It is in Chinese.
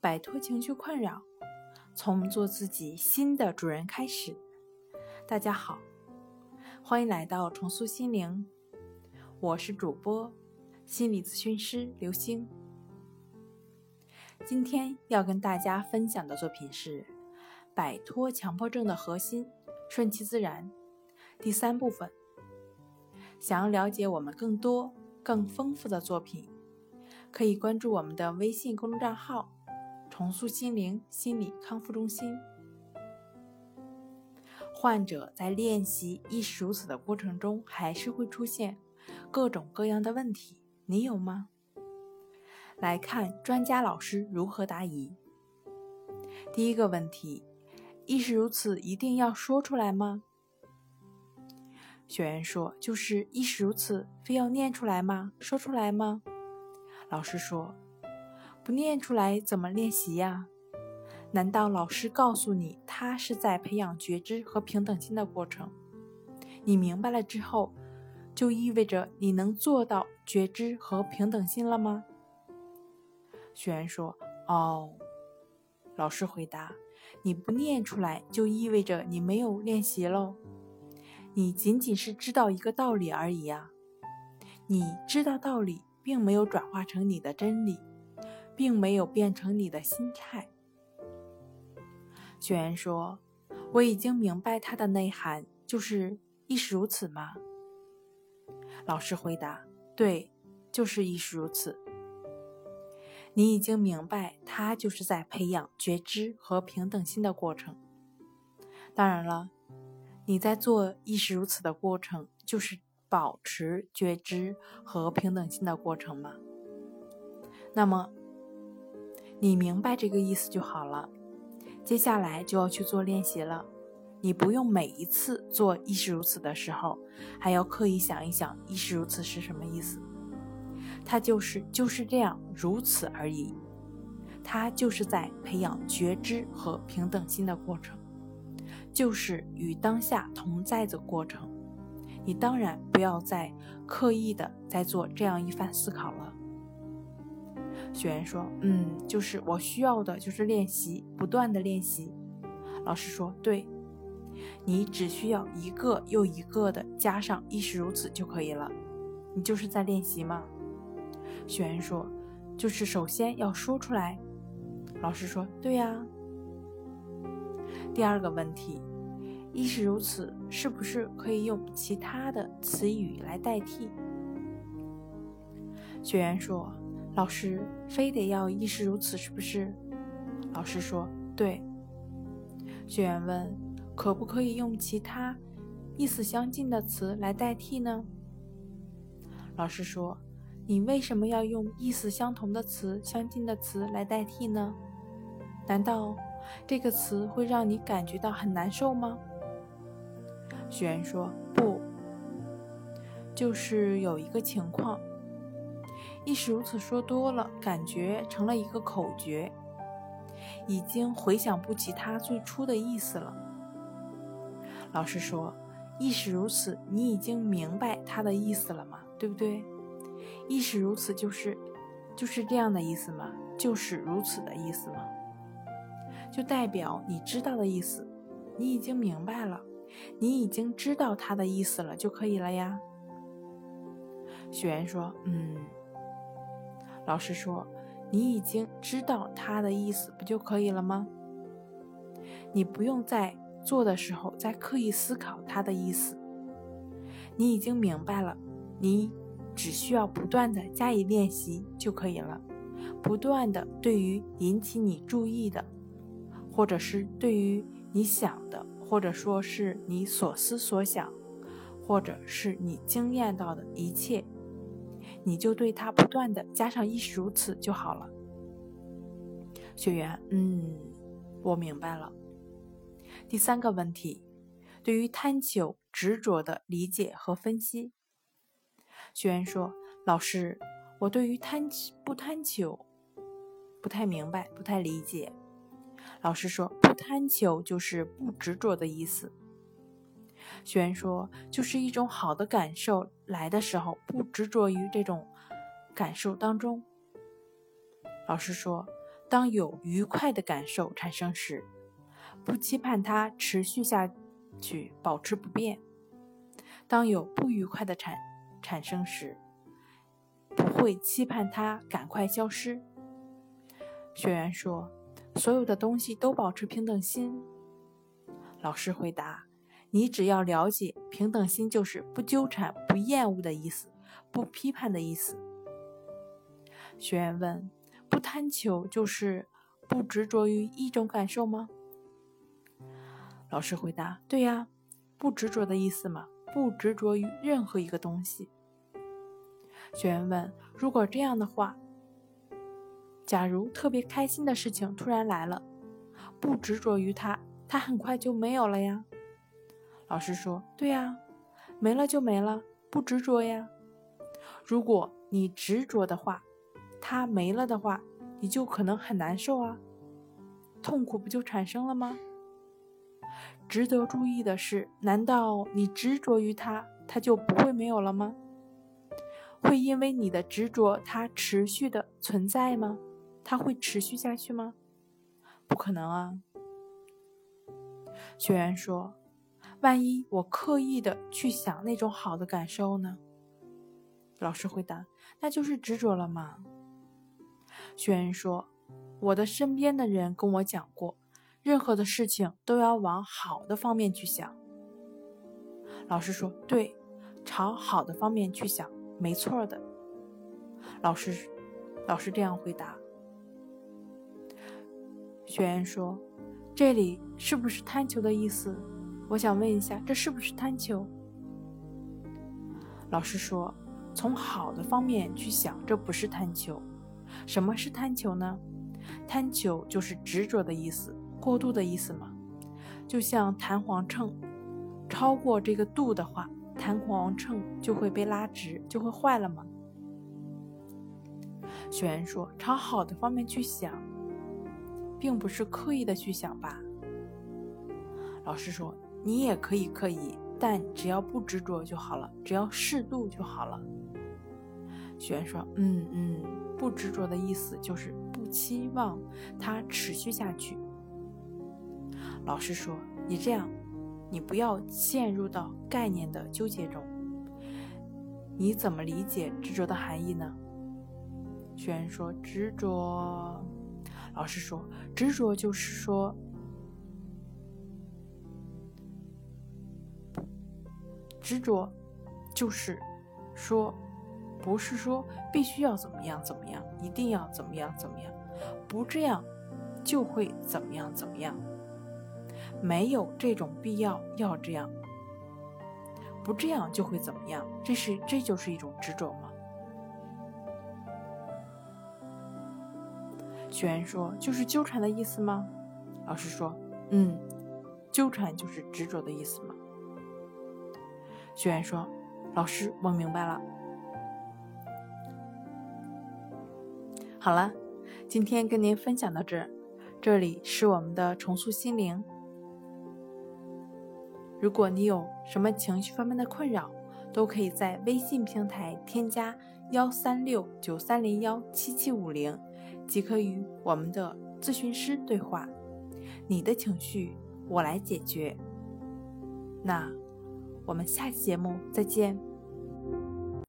摆脱情绪困扰，从做自己新的主人开始。大家好，欢迎来到重塑心灵，我是主播心理咨询师刘星。今天要跟大家分享的作品是《摆脱强迫症的核心：顺其自然》第三部分。想要了解我们更多、更丰富的作品，可以关注我们的微信公众账号“重塑心灵心理康复中心”。患者在练习亦是如此的过程中，还是会出现各种各样的问题，你有吗？来看专家老师如何答疑。第一个问题：亦是如此，一定要说出来吗？学员说：“就是亦是如此，非要念出来吗？说出来吗？”老师说：“不念出来怎么练习呀？难道老师告诉你，他是在培养觉知和平等心的过程？你明白了之后，就意味着你能做到觉知和平等心了吗？”学员说：“哦。”老师回答：“你不念出来，就意味着你没有练习喽。你仅仅是知道一个道理而已啊！你知道道理，并没有转化成你的真理，并没有变成你的心态。”学员说：“我已经明白它的内涵，就是亦是如此吗？”老师回答：“对，就是亦是如此。”你已经明白，它就是在培养觉知和平等心的过程。当然了，你在做亦是如此的过程，就是保持觉知和平等心的过程吗？那么，你明白这个意思就好了。接下来就要去做练习了。你不用每一次做亦是如此的时候，还要刻意想一想亦是如此是什么意思。它就是就是这样，如此而已。它就是在培养觉知和平等心的过程，就是与当下同在的过程。你当然不要再刻意的在做这样一番思考了。学员说：“嗯，就是我需要的就是练习，不断的练习。”老师说：“对，你只需要一个又一个的加上亦是如此就可以了。你就是在练习吗？”学员说：“就是首先要说出来。”老师说：“对呀。”第二个问题，亦是如此，是不是可以用其他的词语来代替？学员说：“老师，非得要亦是如此，是不是？”老师说：“对。”学员问：“可不可以用其他意思相近的词来代替呢？”老师说。你为什么要用意思相同的词、相近的词来代替呢？难道这个词会让你感觉到很难受吗？学员说不，就是有一个情况，亦是如此说多了，感觉成了一个口诀，已经回想不起它最初的意思了。老师说，亦是如此，你已经明白它的意思了吗？对不对？亦是如此，就是就是这样的意思吗？就是如此的意思吗？就代表你知道的意思，你已经明白了，你已经知道他的意思了就可以了呀。学员说：“嗯。”老师说：“你已经知道他的意思，不就可以了吗？你不用在做的时候再刻意思考他的意思，你已经明白了，你。”只需要不断的加以练习就可以了，不断的对于引起你注意的，或者是对于你想的，或者说是你所思所想，或者是你经验到的一切，你就对它不断的加上亦是如此就好了。学员，嗯，我明白了。第三个问题，对于贪求执着的理解和分析。学员说：“老师，我对于贪不贪求不太明白，不太理解。”老师说：“不贪求就是不执着的意思。”学员说：“就是一种好的感受来的时候，不执着于这种感受当中。”老师说：“当有愉快的感受产生时，不期盼它持续下去，保持不变；当有不愉快的产产生时，不会期盼它赶快消失。学员说：“所有的东西都保持平等心。”老师回答：“你只要了解，平等心就是不纠缠、不厌恶的意思，不批判的意思。”学员问：“不贪求就是不执着于一种感受吗？”老师回答：“对呀，不执着的意思嘛，不执着于任何一个东西。”学员问：“如果这样的话，假如特别开心的事情突然来了，不执着于它，它很快就没有了呀？”老师说：“对呀，没了就没了，不执着呀。如果你执着的话，它没了的话，你就可能很难受啊，痛苦不就产生了吗？值得注意的是，难道你执着于它，它就不会没有了吗？会因为你的执着，它持续的存在吗？它会持续下去吗？不可能啊！学员说：“万一我刻意的去想那种好的感受呢？”老师回答：“那就是执着了嘛。”学员说：“我的身边的人跟我讲过，任何的事情都要往好的方面去想。”老师说：“对，朝好的方面去想，没错的。”老师，老师这样回答。学员说：“这里是不是贪求的意思？我想问一下，这是不是贪求？”老师说：“从好的方面去想，这不是贪求。”什么是贪求呢？贪求就是执着的意思，过度的意思嘛。就像弹簧秤，超过这个度的话，弹簧秤就会被拉直，就会坏了吗？学员说：“朝好的方面去想，并不是刻意的去想吧？”老师说：“你也可以刻意，但只要不执着就好了，只要适度就好了。”学员说：“嗯嗯，不执着的意思就是不期望它持续下去。”老师说：“你这样，你不要陷入到概念的纠结中。你怎么理解执着的含义呢？”学员说：“执着。”老师说：“执着就是说，执着就是说。”不是说必须要怎么样怎么样，一定要怎么样怎么样，不这样就会怎么样怎么样，没有这种必要要这样，不这样就会怎么样？这是这就是一种执着吗？学员说：“就是纠缠的意思吗？”老师说：“嗯，纠缠就是执着的意思吗？”学员说：“老师，我明白了。”好了，今天跟您分享到这。这里是我们的重塑心灵。如果你有什么情绪方面的困扰，都可以在微信平台添加幺三六九三零幺七七五零，即可与我们的咨询师对话。你的情绪，我来解决。那我们下期节目再见。